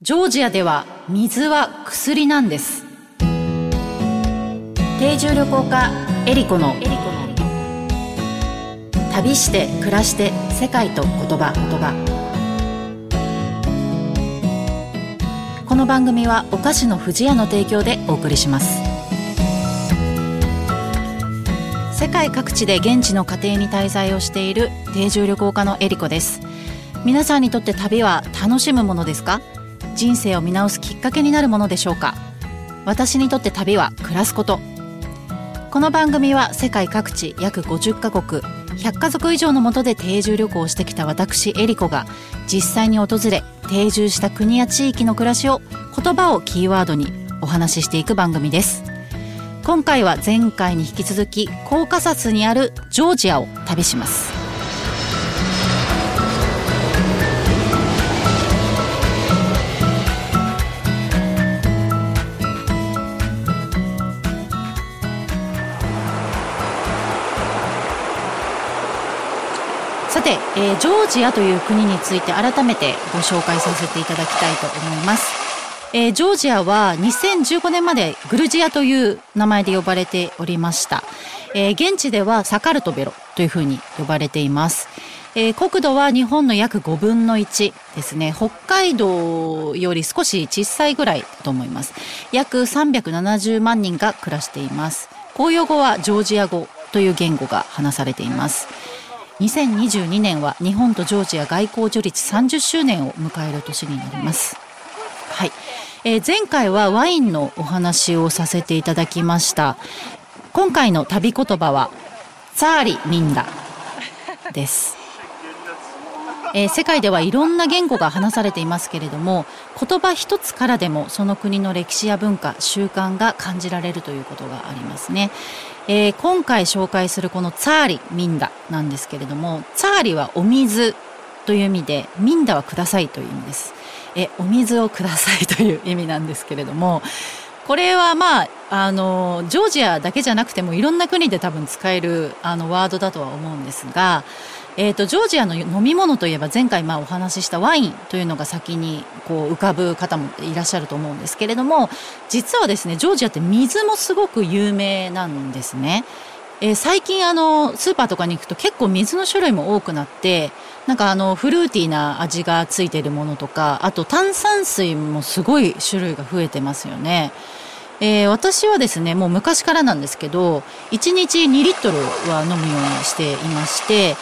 ジョージアでは水は薬なんです。定住旅行家エリコの。旅して暮らして世界と言葉。言葉この番組はお菓子の不二家の提供でお送りします。世界各地で現地の家庭に滞在をしている定住旅行家のエリコです。皆さんにとって旅は楽しむものですか？人生を見直すきっかけになるものでしょうか？私にとって旅は暮らすこと。この番組は世界各地約50カ国100家族以上のもとで定住旅行をしてきた私エリコが実際に訪れ定住した国や地域の暮らしを言葉をキーワードにお話ししていく番組です。今回は前回に引き続きコーカサスにあるジョージアを旅します。さて、えージョージアという国について改めてご紹介させていただきたいと思います。えージョージアは2015年までグルジアという名前で呼ばれておりました。えー現地ではサカルトベロというふうに呼ばれています。えー国土は日本の約5分の1ですね。北海道より少し小さいぐらいだと思います。約370万人が暮らしています。公用語はジョージア語という言語が話されています。2022年は日本とジョージア外交樹立30周年を迎える年になります。はい、えー前回はワインのお話をさせていただきました。今回の旅言葉はサーリミンダです。えー世界ではいろんな言語が話されていますけれども言葉一つからでもその国の歴史や文化習慣が感じられるということがありますね、えー今回紹介するこのツァーリミンダなんですけれどもツァーリはお水という意味でミンダはくださいという意味です。えお水をくださいという意味なんですけれどもこれはまああのジョージアだけじゃなくてもいろんな国で多分使えるあのワードだとは思うんですが、えー、とジョージアの飲み物といえば前回まあお話ししたワインというのが先にこう浮かぶ方もいらっしゃると思うんですけれども実はですねジョージアって水もすごく有名なんですね。えー最近あのスーパーとかに行くと結構水の種類も多くなってなんかあのフルーティーな味がついているものとかあと炭酸水もすごい種類が増えてますよね。えー私はですねもう昔からなんですけど1日2リットルは飲むようにしていまして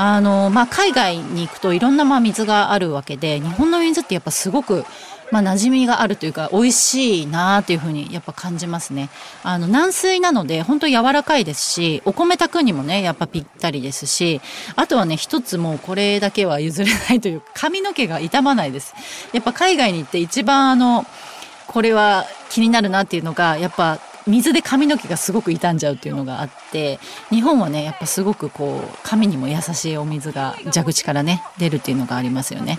あの、まあ、海外に行くといろんなまあ水があるわけで日本の水ってやっぱすごくまあ、馴染みがあるというか美味しいなっていうふうにやっぱ感じますね。あの軟水なので本当柔らかいですしお米炊くにもねやっぱぴったりですしあとはね一つもうこれだけは譲れないというか髪の毛が傷まないです。やっぱ海外に行って一番あのこれは気になるなっていうのがやっぱ水で髪の毛がすごく傷んじゃうっていうのがあって日本はねやっぱすごくこう髪にも優しいお水が蛇口からね出るっていうのがありますよね。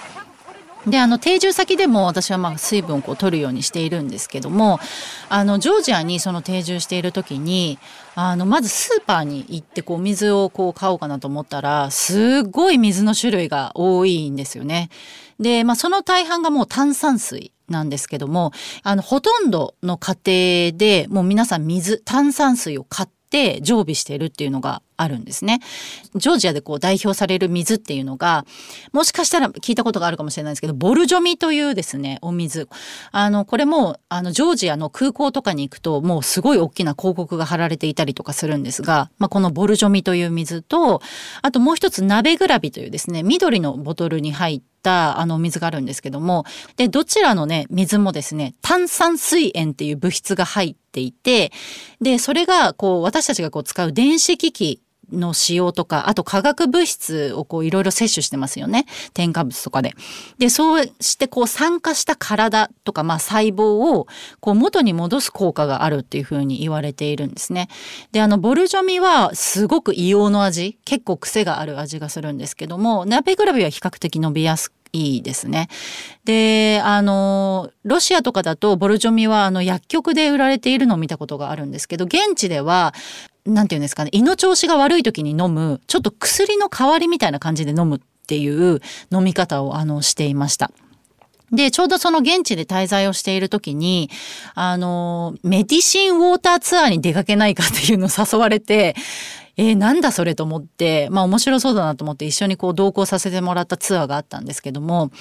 であの定住先でも私はまあ水分をこう取るようにしているんですけどもあのジョージアにその定住している時にあのまずスーパーに行ってこう水をこう買おうかなと思ったらすごい水の種類が多いんですよね。で、まあ、その大半がもう炭酸水なんですけどもあのほとんどの家庭でもう皆さん水炭酸水を買って常備しているっていうのがあるんですね。ジョージアでこう代表される水っていうのがもしかしたら聞いたことがあるかもしれないですけどボルジョミというですねお水あのこれもあのジョージアの空港とかに行くともうすごい大きな広告が貼られていたりとかするんですが、まあ、このボルジョミという水とあともう一つ鍋グラビというですね緑のボトルに入ったあの水があるんですけどもでどちらのね水もですね炭酸水塩っていう物質が入っていてでそれがこう私たちがこう使う電子機器の使用とか、あと化学物質をこういろいろ摂取してますよね。添加物とかで。で、そうしてこう酸化した体とか、まあ細胞をこう元に戻す効果があるっていうふうに言われているんですね。で、あの、ボルジョミはすごく硫黄の味、結構癖がある味がするんですけども、鍋グラビは比較的伸びやすいいですね。で、あの、ロシアとかだとボルジョミはあの薬局で売られているのを見たことがあるんですけど、現地では、なんていうんですかね、胃の調子が悪い時に飲む、ちょっと薬の代わりみたいな感じで飲むっていう飲み方をあのしていました。で、ちょうどその現地で滞在をしている時に、あの、メディシンウォーターツアーに出かけないかっていうのを誘われて、えー、なんだそれと思って、まあ面白そうだなと思って一緒にこう同行させてもらったツアーがあったんですけども、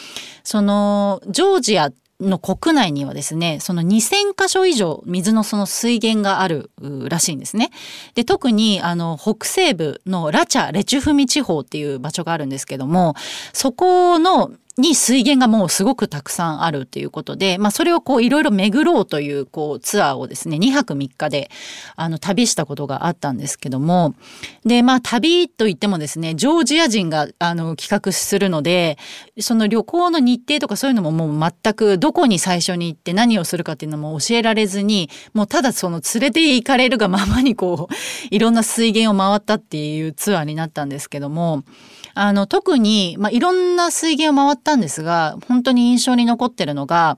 その、ジョージアの国内にはですね、その2000箇所以上水のその水源があるらしいんですね。で、特にあの北西部のラチャ・レチュフミ地方っていう場所があるんですけども、そこのに水源がもうすごくたくさんあるっていうことで、まあそれをこういろいろ巡ろうというこうツアーをですね、2泊3日であの旅したことがあったんですけども、で、まあ旅といってもですね、ジョージア人があの企画するので、その旅行の日程とかそういうのももう全くどこに最初に行って何をするかっていうのも教えられずに、もうただその連れて行かれるがままにこう、いろんな水源を回ったっていうツアーになったんですけども、あの、特に、まあ、いろんな水源を回ったたんですが、本当に印象に残ってるのが、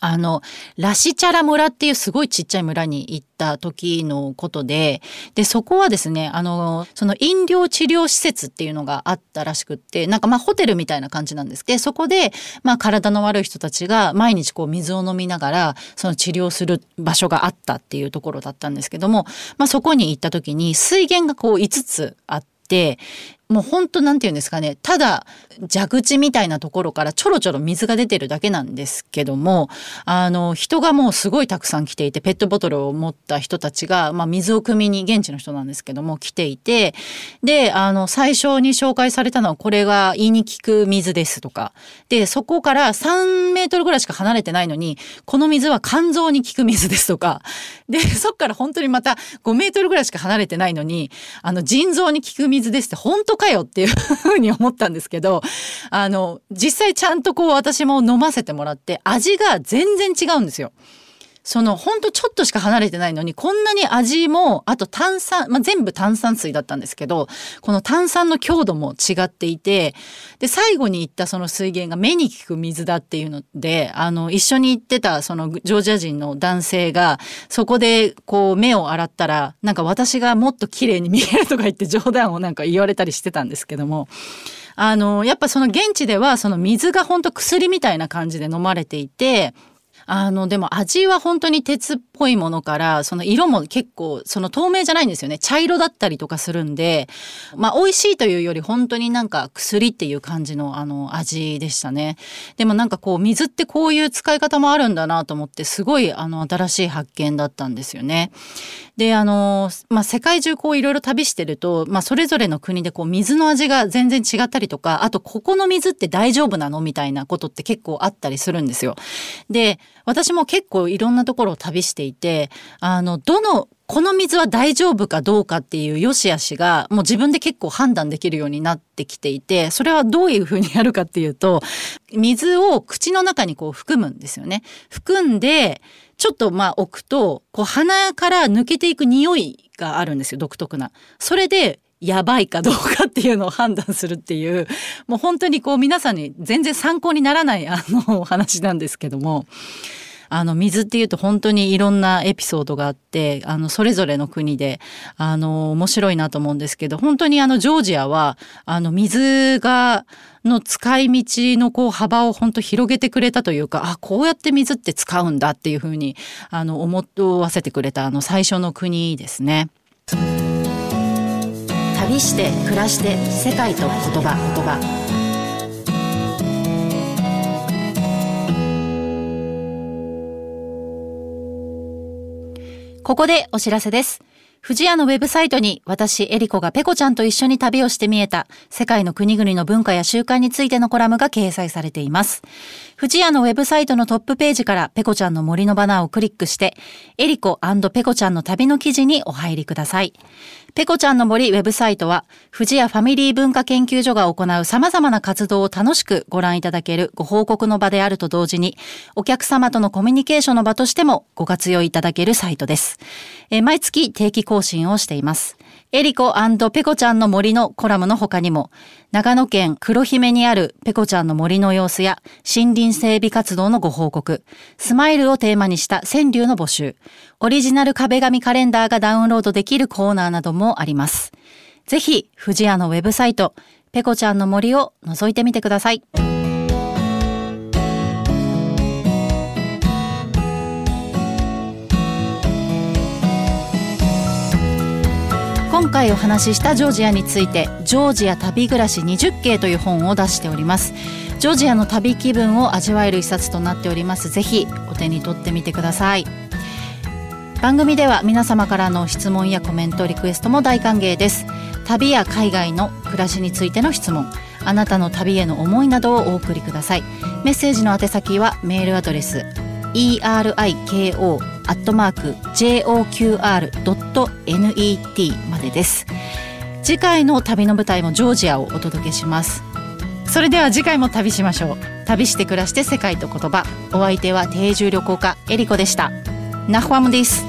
あの、ラシチャラ村っていうすごいちっちゃい村に行った時のことで、で、そこはですね、あの、その飲料治療施設っていうのがあったらしくって、なんかまあホテルみたいな感じなんです。けど、そこで、まあ体の悪い人たちが毎日こう水を飲みながら、その治療する場所があったっていうところだったんですけども、まあそこに行った時に水源がこう5つあって、もうほんとなんて言うんですかね、ただ蛇口みたいなところからちょろちょろ水が出てるだけなんですけども、あの、人がもうすごいたくさん来ていて、ペットボトルを持った人たちが、まあ水を汲みに、現地の人なんですけども、来ていて、で、あの、最初に紹介されたのは、これが胃に効く水ですとか、で、そこから3メートルぐらいしか離れてないのに、この水は肝臓に効く水ですとか、で、そっから本当にまた5メートルぐらいしか離れてないのに、あの、腎臓に効く水ですって本当かよっていうふうに思ったんですけど、あの、実際ちゃんとこう私も飲ませてもらって味が全然違うんですよ。そのほんとちょっとしか離れてないのにこんなに味もあと炭酸、まあ、全部炭酸水だったんですけどこの炭酸の強度も違っていてで最後に行ったその水源が目に効く水だっていうのであの一緒に行ってたそのジョージア人の男性がそこでこう目を洗ったらなんか私がもっと綺麗に見えるとか言って冗談をなんか言われたりしてたんですけども。あの、やっぱその現地ではその水が本当薬みたいな感じで飲まれていて、あの、でも味は本当に鉄っぽいものから、その色も結構、その透明じゃないんですよね。茶色だったりとかするんで、まあ美味しいというより本当になんか薬っていう感じのあの味でしたね。でもなんかこう水ってこういう使い方もあるんだなと思って、すごいあの新しい発見だったんですよね。で、あの、まあ世界中こういろいろ旅してると、まあそれぞれの国でこう水の味が全然違ったりとか、あとここの水って大丈夫なの？みたいなことって結構あったりするんですよ。で、私も結構いろんなところを旅していて、あの、どの、この水は大丈夫かどうかっていう良し悪しがもう自分で結構判断できるようになってきていて、それはどういうふうにやるかっていうと、水を口の中にこう含むんですよね。含んで、ちょっとまあ置くと、こう鼻から抜けていく匂いがあるんですよ、独特な。それでやばいかどうかっていうのを判断するっていう、もう本当にこう皆さんに全然参考にならないあのお話なんですけども、あの水っていうと本当にいろんなエピソードがあってあのそれぞれの国であの面白いなと思うんですけど本当にあのジョージアはあの水がの使い道のこう幅を本当広げてくれたというかあこうやって水って使うんだっていうふうにあの思わせてくれたあの最初の国ですね。旅して暮らして世界と言葉言葉ここでお知らせです。富士屋のウェブサイトに私、エリコがペコちゃんと一緒に旅をして見えた世界の国々の文化や習慣についてのコラムが掲載されています。富士屋のウェブサイトのトップページからペコちゃんの森のバナーをクリックして、エリコペコちゃんの旅の記事にお入りください。ペコちゃんの森ウェブサイトは、富士屋ファミリー文化研究所が行う様々な活動を楽しくご覧いただけるご報告の場であると同時に、お客様とのコミュニケーションの場としてもご活用いただけるサイトです。え毎月定期更新をしています。エリコペコちゃんの森のコラムの他にも、長野県黒姫にあるペコちゃんの森の様子や森林整備活動のご報告、スマイルをテーマにした川柳の募集、オリジナル壁紙カレンダーがダウンロードできるコーナーなどもあります。ぜひ、富士屋のウェブサイト、ペコちゃんの森を覗いてみてください。今回お話ししたジョージアについて「ジョージア旅暮らし20景」という本を出しております。ジョージアの旅気分を味わえる一冊となっております。ぜひお手に取ってみてください。番組では皆様からの質問やコメントリクエストも大歓迎です。旅や海外の暮らしについての質問。あなたの旅への思いなどをお送りください。メッセージの宛先はメールアドレス eriko アットマーク joqr.net までです。次回の旅の舞台もジョージアをお届けします。それでは次回も旅しましょう。旅して暮らして世界と言葉。お相手は定住旅行家エリコでした。ナフワムです。